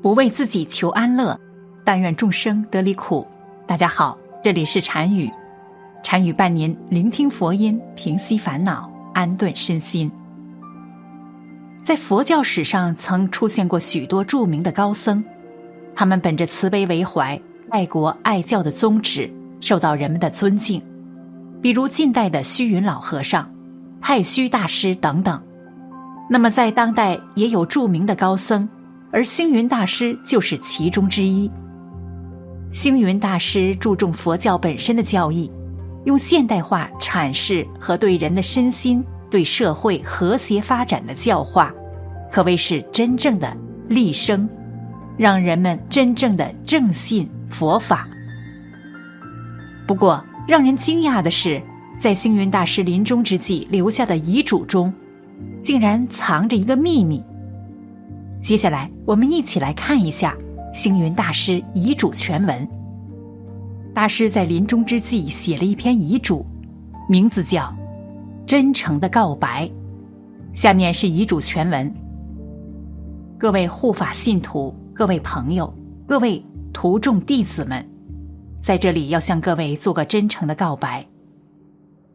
不为自己求安乐，但愿众生得离苦。大家好，这里是禅语，禅语伴您聆听佛音，平息烦恼，安顿身心。在佛教史上，曾出现过许多著名的高僧，他们本着慈悲为怀、爱国爱教的宗旨，受到人们的尊敬。比如近代的虚云老和尚、太虚大师等等。那么在当代也有著名的高僧，而星云大师就是其中之一。星云大师注重佛教本身的教义，用现代化阐释和对人的身心、对社会和谐发展的教化，可谓是真正的立生，让人们真正的正信佛法。不过，让人惊讶的是，在星云大师临终之际留下的遗嘱中。竟然藏着一个秘密。接下来，我们一起来看一下星云大师遗嘱全文。大师在临终之际写了一篇遗嘱，名字叫《真诚的告白》。下面是遗嘱全文：各位护法信徒、各位朋友、各位徒众弟子们，在这里要向各位做个真诚的告白。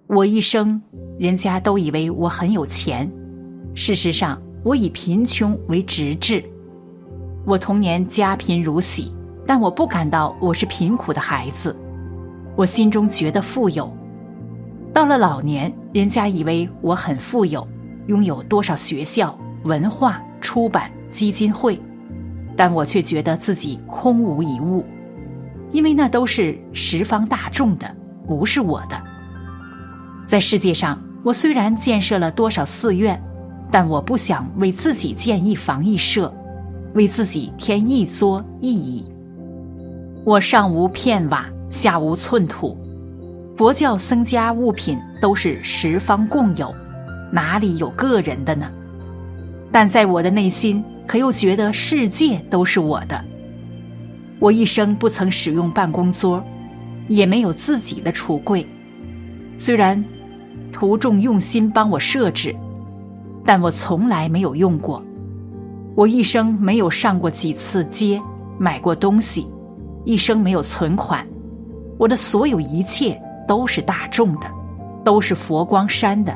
我一生，人家都以为我很有钱。事实上，我以贫穷为直至。我童年家贫如洗，但我不感到我是贫苦的孩子。我心中觉得富有。到了老年，人家以为我很富有，拥有多少学校、文化、出版基金会，但我却觉得自己空无一物，因为那都是十方大众的，不是我的。在世界上，我虽然建设了多少寺院。但我不想为自己建一房一舍，为自己添一桌一椅。我上无片瓦，下无寸土，佛教僧家物品都是十方共有，哪里有个人的呢？但在我的内心，可又觉得世界都是我的。我一生不曾使用办公桌，也没有自己的橱柜，虽然徒众用心帮我设置。但我从来没有用过，我一生没有上过几次街，买过东西，一生没有存款，我的所有一切都是大众的，都是佛光山的，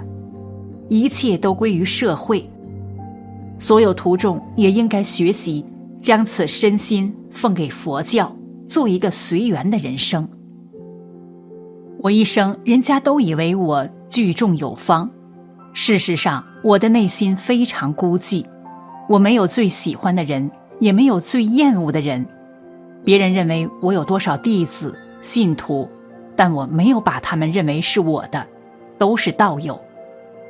一切都归于社会。所有徒众也应该学习，将此身心奉给佛教，做一个随缘的人生。我一生，人家都以为我聚众有方。事实上，我的内心非常孤寂，我没有最喜欢的人，也没有最厌恶的人。别人认为我有多少弟子、信徒，但我没有把他们认为是我的，都是道友。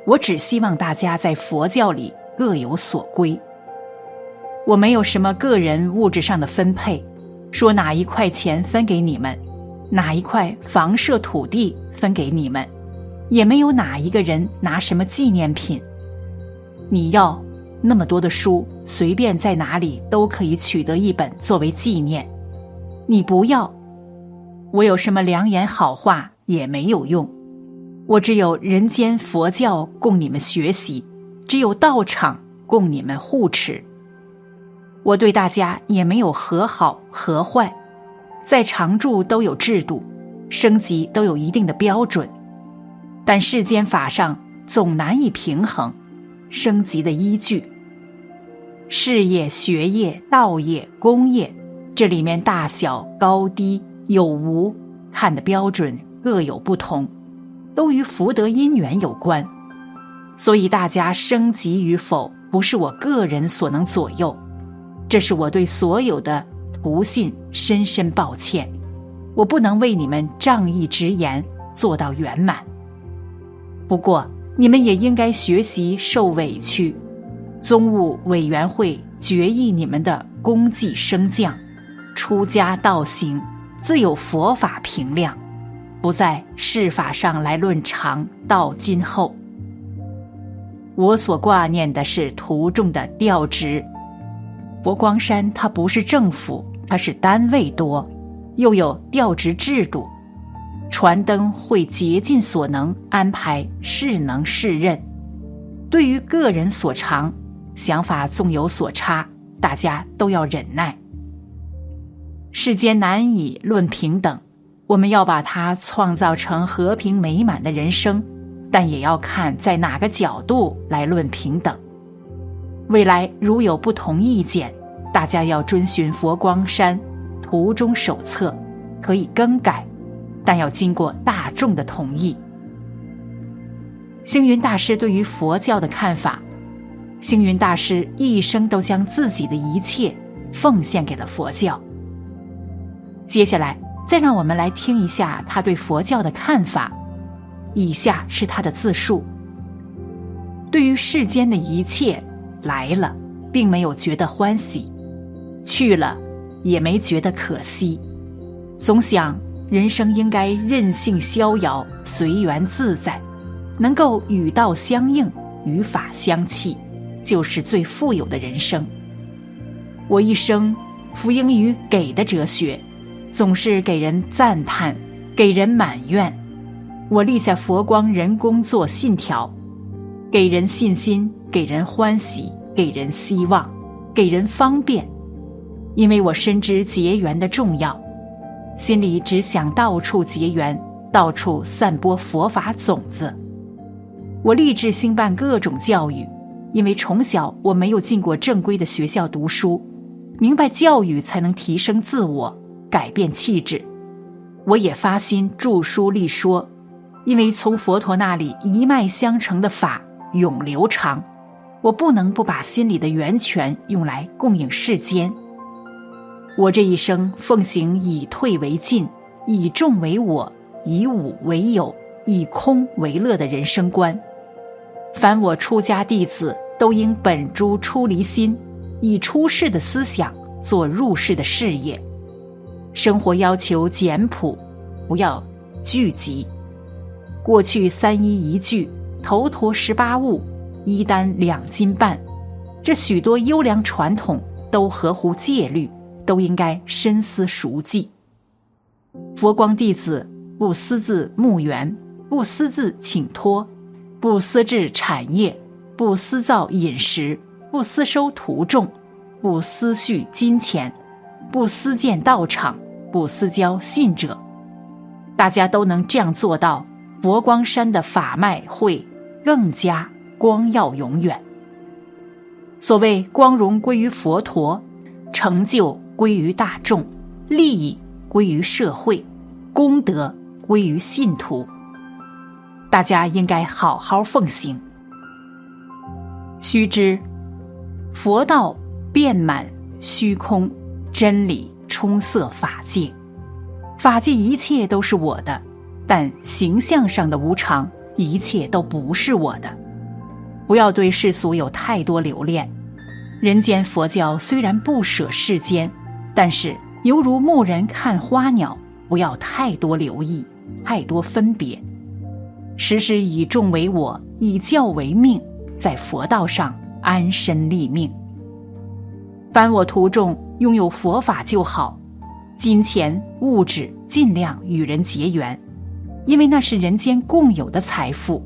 我只希望大家在佛教里各有所归。我没有什么个人物质上的分配，说哪一块钱分给你们，哪一块房舍土地分给你们。也没有哪一个人拿什么纪念品。你要那么多的书，随便在哪里都可以取得一本作为纪念。你不要，我有什么良言好话也没有用。我只有人间佛教供你们学习，只有道场供你们护持。我对大家也没有和好和坏，在常住都有制度，升级都有一定的标准。但世间法上总难以平衡升级的依据。事业、学业、道业、功业，这里面大小、高低、有无，看的标准各有不同，都与福德因缘有关。所以大家升级与否，不是我个人所能左右。这是我对所有的不信深深抱歉，我不能为你们仗义直言，做到圆满。不过，你们也应该学习受委屈。宗务委员会决议你们的功绩升降，出家道行自有佛法评量，不在事法上来论长到今后。我所挂念的是途中的调职。佛光山它不是政府，它是单位多，又有调职制度。传灯会竭尽所能安排适能适任，对于个人所长，想法纵有所差，大家都要忍耐。世间难以论平等，我们要把它创造成和平美满的人生，但也要看在哪个角度来论平等。未来如有不同意见，大家要遵循佛光山图中手册，可以更改，但要经过大众的同意。星云大师对于佛教的看法，星云大师一生都将自己的一切奉献给了佛教。接下来，再让我们来听一下他对佛教的看法。以下是他的自述：对于世间的一切。来了，并没有觉得欢喜；去了，也没觉得可惜。总想人生应该任性逍遥、随缘自在，能够与道相应、与法相契，就是最富有的人生。我一生服膺于给的哲学，总是给人赞叹，给人满愿。我立下佛光人工作信条。给人信心，给人欢喜，给人希望，给人方便，因为我深知结缘的重要，心里只想到处结缘，到处散播佛法种子。我立志兴办各种教育，因为从小我没有进过正规的学校读书，明白教育才能提升自我，改变气质。我也发心著书立说，因为从佛陀那里一脉相承的法。永流长，我不能不把心里的源泉用来供应世间。我这一生奉行以退为进，以众为我，以武为友，以空为乐的人生观。凡我出家弟子，都应本诸出离心，以出世的思想做入世的事业。生活要求简朴，不要聚集。过去三衣一具。头陀十八物，一担两斤半，这许多优良传统都合乎戒律，都应该深思熟记。佛光弟子不私自募缘，不私自请托，不私置产业，不私造饮食，不私收徒众，不私蓄金钱，不私建道场，不私交信者。大家都能这样做到。佛光山的法脉会更加光耀永远。所谓光荣归于佛陀，成就归于大众，利益归于社会，功德归于信徒。大家应该好好奉行。须知，佛道遍满虚空，真理充塞法界，法界一切都是我的。但形象上的无常，一切都不是我的。不要对世俗有太多留恋。人间佛教虽然不舍世间，但是犹如牧人看花鸟，不要太多留意，太多分别。时时以众为我，以教为命，在佛道上安身立命。凡我徒众拥有佛法就好，金钱物质尽量与人结缘。因为那是人间共有的财富，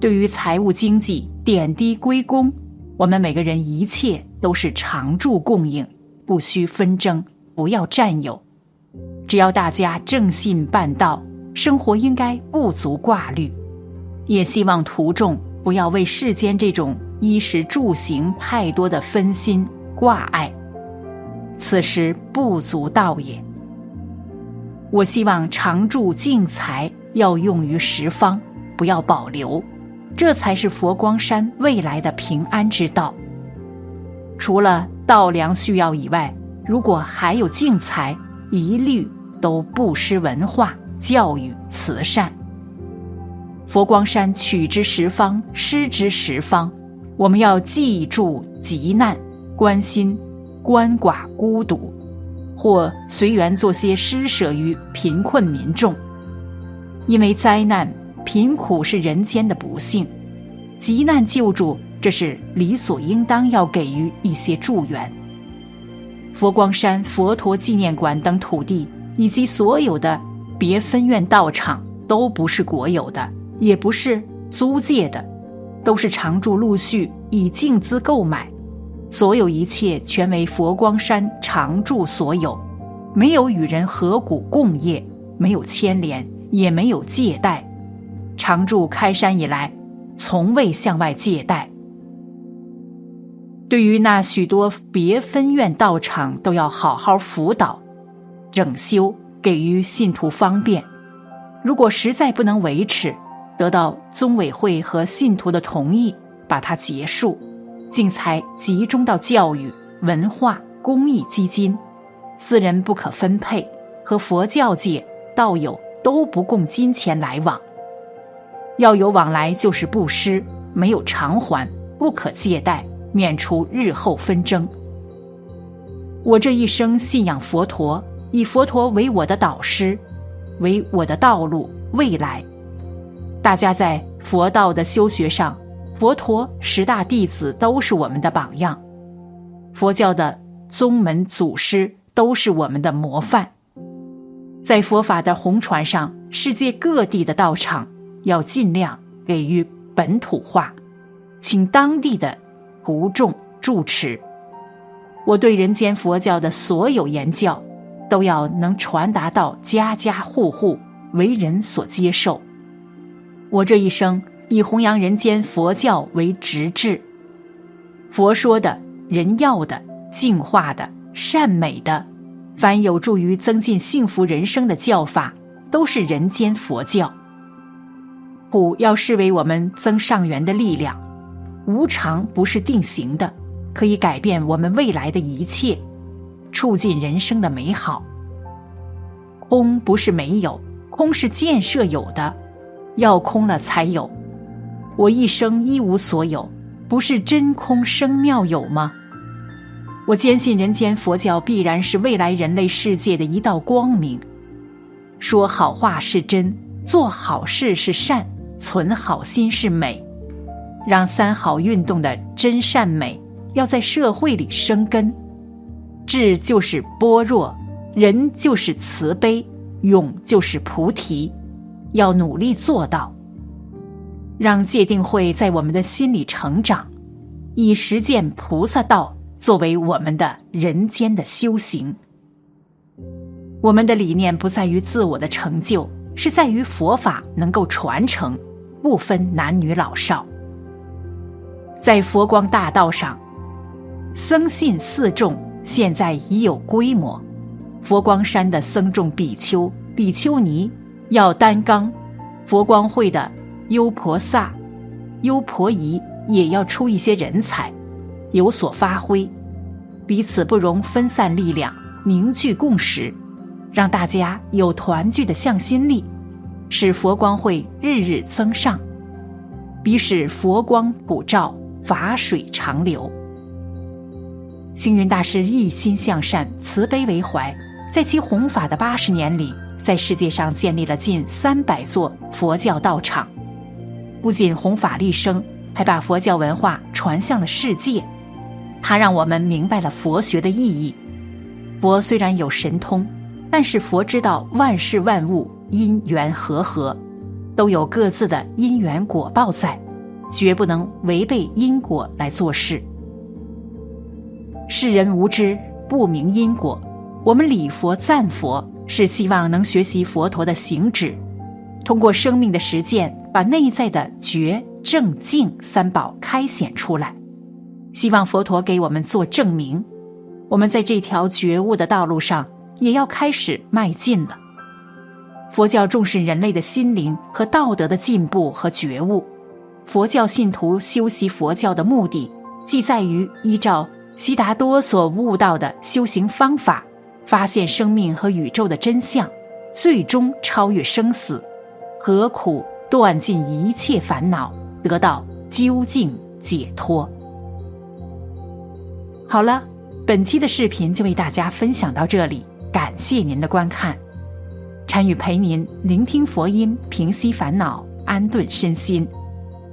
对于财务经济点滴归功，我们每个人一切都是常住供应，不需纷争，不要占有。只要大家正信办道，生活应该不足挂虑。也希望徒众不要为世间这种衣食住行太多的分心挂碍，此时不足道也。我希望常住净财要用于十方，不要保留，这才是佛光山未来的平安之道。除了稻粮需要以外，如果还有净财，一律都不失文化、教育、慈善。佛光山取之十方，施之十方，我们要记住急难，关心鳏寡孤独。或随缘做些施舍于贫困民众，因为灾难、贫苦是人间的不幸，急难救助这是理所应当要给予一些助缘。佛光山佛陀纪念馆等土地以及所有的别分院道场都不是国有的，也不是租借的，都是常住陆续以净资购买，所有一切全为佛光山常住所有，没有与人合股共业，没有牵连，也没有借贷。常住开山以来，从未向外借贷。对于那许多别分院道场，都要好好辅导、整修，给予信徒方便。如果实在不能维持，得到宗委会和信徒的同意，把它结束，净财集中到教育、文化、公益基金，私人不可分配，和佛教界道友都不共金钱来往。要有往来就是布施，没有偿还，不可借贷。免除日后纷争。我这一生信仰佛陀，以佛陀为我的导师，为我的道路未来。大家在佛道的修学上，佛陀十大弟子都是我们的榜样，佛教的宗门祖师都是我们的模范。在佛法的红船上，世界各地的道场要尽量给予本土化，请当地的。不众住持，我对人间佛教的所有言教，都要能传达到家家户户，为人所接受。我这一生以弘扬人间佛教为直志。佛说的、人要的、净化的、善美的，凡有助于增进幸福人生的教法，都是人间佛教。苦要视为我们增上缘的力量。无常不是定型的，可以改变我们未来的一切，促进人生的美好。空不是没有，空是建设有的，要空了才有。我一生一无所有，不是真空生妙有吗？我坚信人间佛教必然是未来人类世界的一道光明。说好话是真，做好事是善，存好心是美。让三好运动的真善美要在社会里生根，智就是般若，仁就是慈悲，勇就是菩提，要努力做到。让戒定慧在我们的心里成长，以实践菩萨道作为我们的人间的修行。我们的理念不在于自我的成就，是在于佛法能够传承，不分男女老少。在佛光大道上，僧信四众现在已有规模。佛光山的僧众比丘、比丘尼要担纲，佛光会的优婆萨、优婆夷也要出一些人才，有所发挥。彼此不容分散力量，凝聚共识，让大家有团聚的向心力，使佛光会日日增上，彼使佛光普照。法水长流，星云大师一心向善，慈悲为怀，在其弘法的八十年里，在世界上建立了近三百座佛教道场，不仅弘法立生，还把佛教文化传向了世界。他让我们明白了佛学的意义。佛虽然有神通，但是佛知道万事万物因缘和合，都有各自的因缘果报在。绝不能违背因果来做事。世人无知，不明因果。我们礼佛赞佛，是希望能学习佛陀的行止，通过生命的实践，把内在的觉、正、净三宝开显出来。希望佛陀给我们做证明。我们在这条觉悟的道路上，也要开始迈进了。佛教重视人类的心灵和道德的进步和觉悟。佛教信徒修习佛教的目的，即在于依照悉达多所悟到的修行方法，发现生命和宇宙的真相，最终超越生死，何苦断尽一切烦恼，得到究竟解脱。好了，本期的视频就为大家分享到这里，感谢您的观看。禅语陪您聆听佛音，平息烦恼，安顿身心。